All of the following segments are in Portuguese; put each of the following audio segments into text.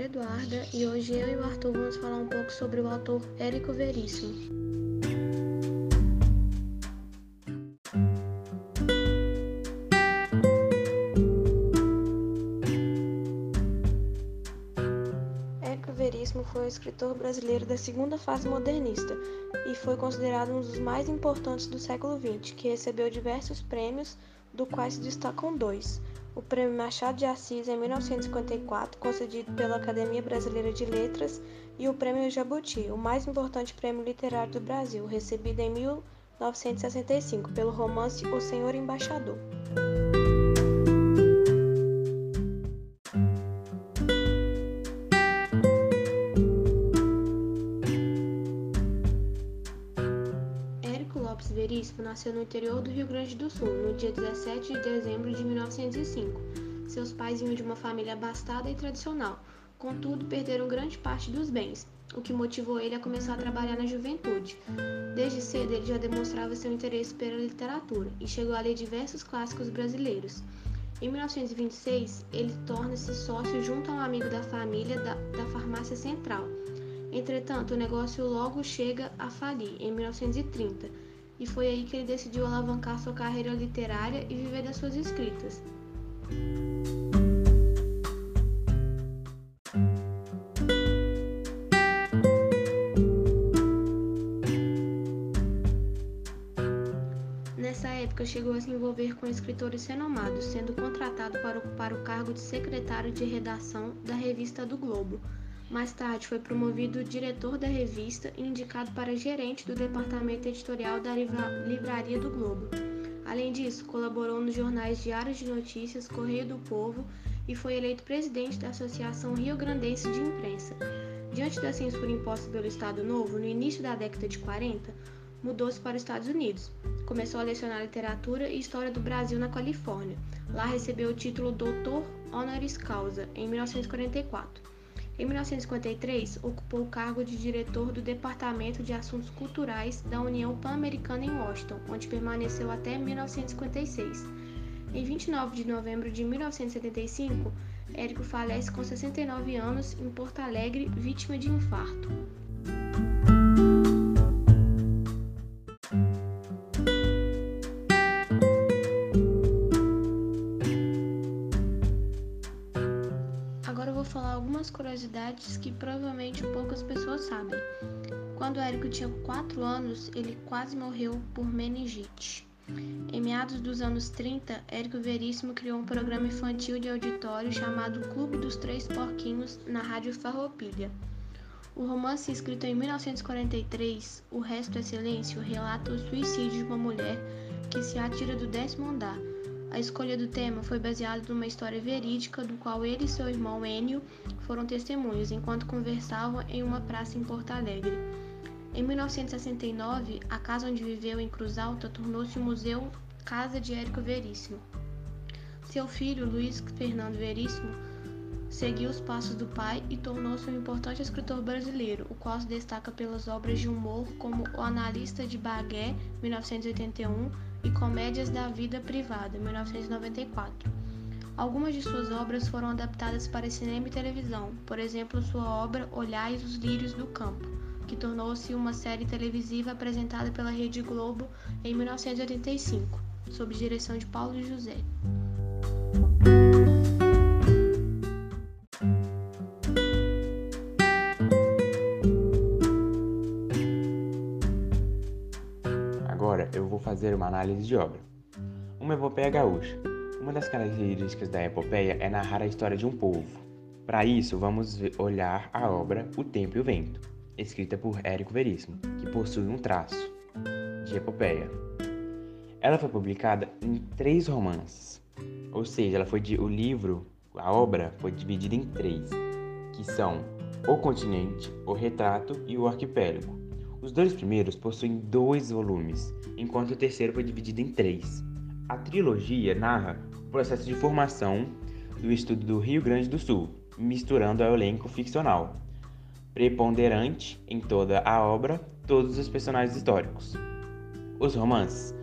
Eduarda e hoje eu e o Arthur vamos falar um pouco sobre o autor Érico Veríssimo. Érico Veríssimo foi um escritor brasileiro da segunda fase modernista e foi considerado um dos mais importantes do século XX, que recebeu diversos prêmios, do quais se destacam dois o Prêmio Machado de Assis em 1954, concedido pela Academia Brasileira de Letras, e o Prêmio Jabuti, o mais importante prêmio literário do Brasil, recebido em 1965 pelo romance O Senhor Embaixador. Veríssimo nasceu no interior do Rio Grande do Sul, no dia 17 de dezembro de 1905. Seus pais vinham de uma família abastada e tradicional, contudo, perderam grande parte dos bens, o que motivou ele a começar a trabalhar na juventude. Desde cedo, ele já demonstrava seu interesse pela literatura e chegou a ler diversos clássicos brasileiros. Em 1926, ele torna-se sócio junto a um amigo da família da, da Farmácia Central. Entretanto, o negócio logo chega a falir em 1930 e foi aí que ele decidiu alavancar sua carreira literária e viver das suas escritas. Nessa época, chegou a se envolver com escritores renomados, sendo contratado para ocupar o cargo de secretário de redação da revista do Globo, mais tarde, foi promovido diretor da revista e indicado para gerente do departamento editorial da Livraria do Globo. Além disso, colaborou nos jornais Diários de Notícias, Correio do Povo e foi eleito presidente da Associação Rio Grandense de Imprensa. Diante da censura imposta pelo Estado Novo, no início da década de 40, mudou-se para os Estados Unidos. Começou a lecionar literatura e história do Brasil na Califórnia. Lá recebeu o título Doutor Honoris Causa em 1944. Em 1953, ocupou o cargo de diretor do Departamento de Assuntos Culturais da União Pan-Americana em Washington, onde permaneceu até 1956. Em 29 de novembro de 1975, Érico falece com 69 anos em Porto Alegre, vítima de infarto. Falar algumas curiosidades que provavelmente poucas pessoas sabem. Quando Érico tinha 4 anos, ele quase morreu por meningite. Em meados dos anos 30, Érico Veríssimo criou um programa infantil de auditório chamado Clube dos Três Porquinhos na Rádio Farroupilha. O romance escrito em 1943, O Resto é Silêncio, relata o suicídio de uma mulher que se atira do décimo andar a escolha do tema foi baseada numa história verídica do qual ele e seu irmão Enio foram testemunhas enquanto conversavam em uma praça em Porto Alegre. Em 1969, a casa onde viveu em Cruz Alta tornou-se o Museu Casa de Érico Veríssimo. Seu filho, Luiz Fernando Veríssimo, seguiu os passos do pai e tornou-se um importante escritor brasileiro, o qual se destaca pelas obras de humor como O Analista de Bagué, 1981, e Comédias da Vida Privada, 1994. Algumas de suas obras foram adaptadas para cinema e televisão, por exemplo, sua obra Olhais os Lírios do Campo, que tornou-se uma série televisiva apresentada pela Rede Globo em 1985, sob direção de Paulo José. Agora eu vou fazer uma análise de obra. Uma epopeia gaúcha. Uma das características da epopeia é narrar a história de um povo. Para isso, vamos olhar a obra O Tempo e o Vento, escrita por Érico Veríssimo, que possui um traço de epopeia. Ela foi publicada em três romances, ou seja, ela foi de, o livro, a obra foi dividida em três, que são O Continente, O Retrato e O Arquipélago. Os dois primeiros possuem dois volumes, enquanto o terceiro foi dividido em três. A trilogia narra o processo de formação do estudo do Rio Grande do Sul, misturando ao elenco ficcional, preponderante em toda a obra todos os personagens históricos. Os romances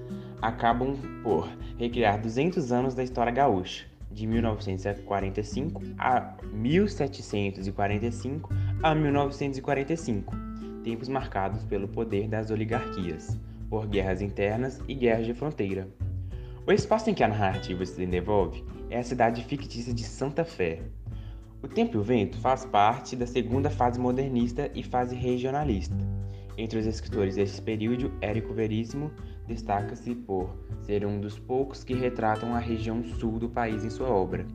acabam por recriar 200 anos da história gaúcha, de 1945 a 1745 a 1945, tempos marcados pelo poder das oligarquias, por guerras internas e guerras de fronteira. O espaço em que a narrativa se desenvolve é a cidade fictícia de Santa Fé. O Tempo e o Vento faz parte da segunda fase modernista e fase regionalista. Entre os escritores desse período, Érico Veríssimo destaca-se por ser um dos poucos que retratam a região sul do país em sua obra.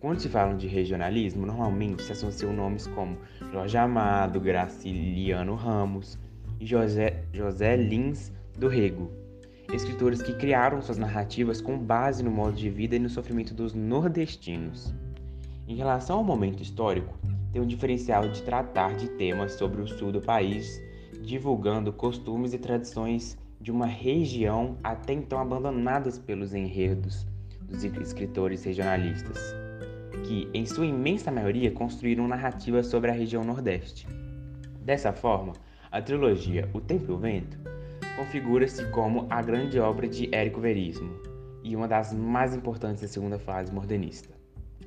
Quando se fala de regionalismo, normalmente se associam nomes como Jorge Amado, Graciliano Ramos e José, José Lins do Rego escritores que criaram suas narrativas com base no modo de vida e no sofrimento dos nordestinos. Em relação ao momento histórico, tem um diferencial de tratar de temas sobre o sul do país, divulgando costumes e tradições de uma região até então abandonadas pelos enredos dos escritores regionalistas, que, em sua imensa maioria, construíram narrativas sobre a região Nordeste. Dessa forma, a trilogia O Tempo e o Vento configura-se como a grande obra de Érico Veríssimo e uma das mais importantes da segunda fase modernista.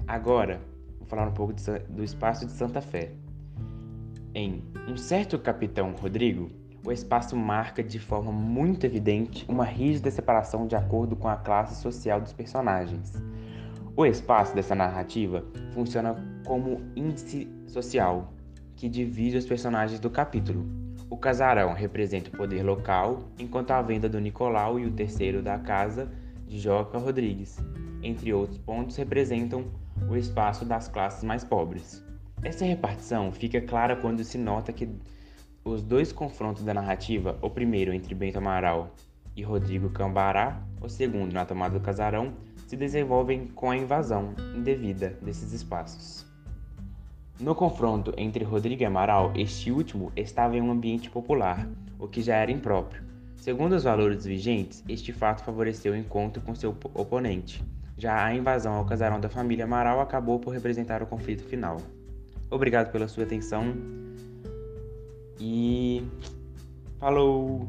Agora, vou falar um pouco do espaço de Santa Fé. Em Um Certo Capitão Rodrigo, o espaço marca de forma muito evidente uma rígida separação de acordo com a classe social dos personagens. O espaço dessa narrativa funciona como índice social que divide os personagens do capítulo, o casarão representa o poder local, enquanto a venda do Nicolau e o terceiro da casa de Joca Rodrigues, entre outros pontos, representam o espaço das classes mais pobres. Essa repartição fica clara quando se nota que os dois confrontos da narrativa, o primeiro entre Bento Amaral e Rodrigo Cambará, o segundo na tomada do casarão, se desenvolvem com a invasão indevida desses espaços. No confronto entre Rodrigo e Amaral, este último estava em um ambiente popular, o que já era impróprio. Segundo os valores vigentes, este fato favoreceu o encontro com seu oponente. Já a invasão ao casarão da família Amaral acabou por representar o conflito final. Obrigado pela sua atenção e falou!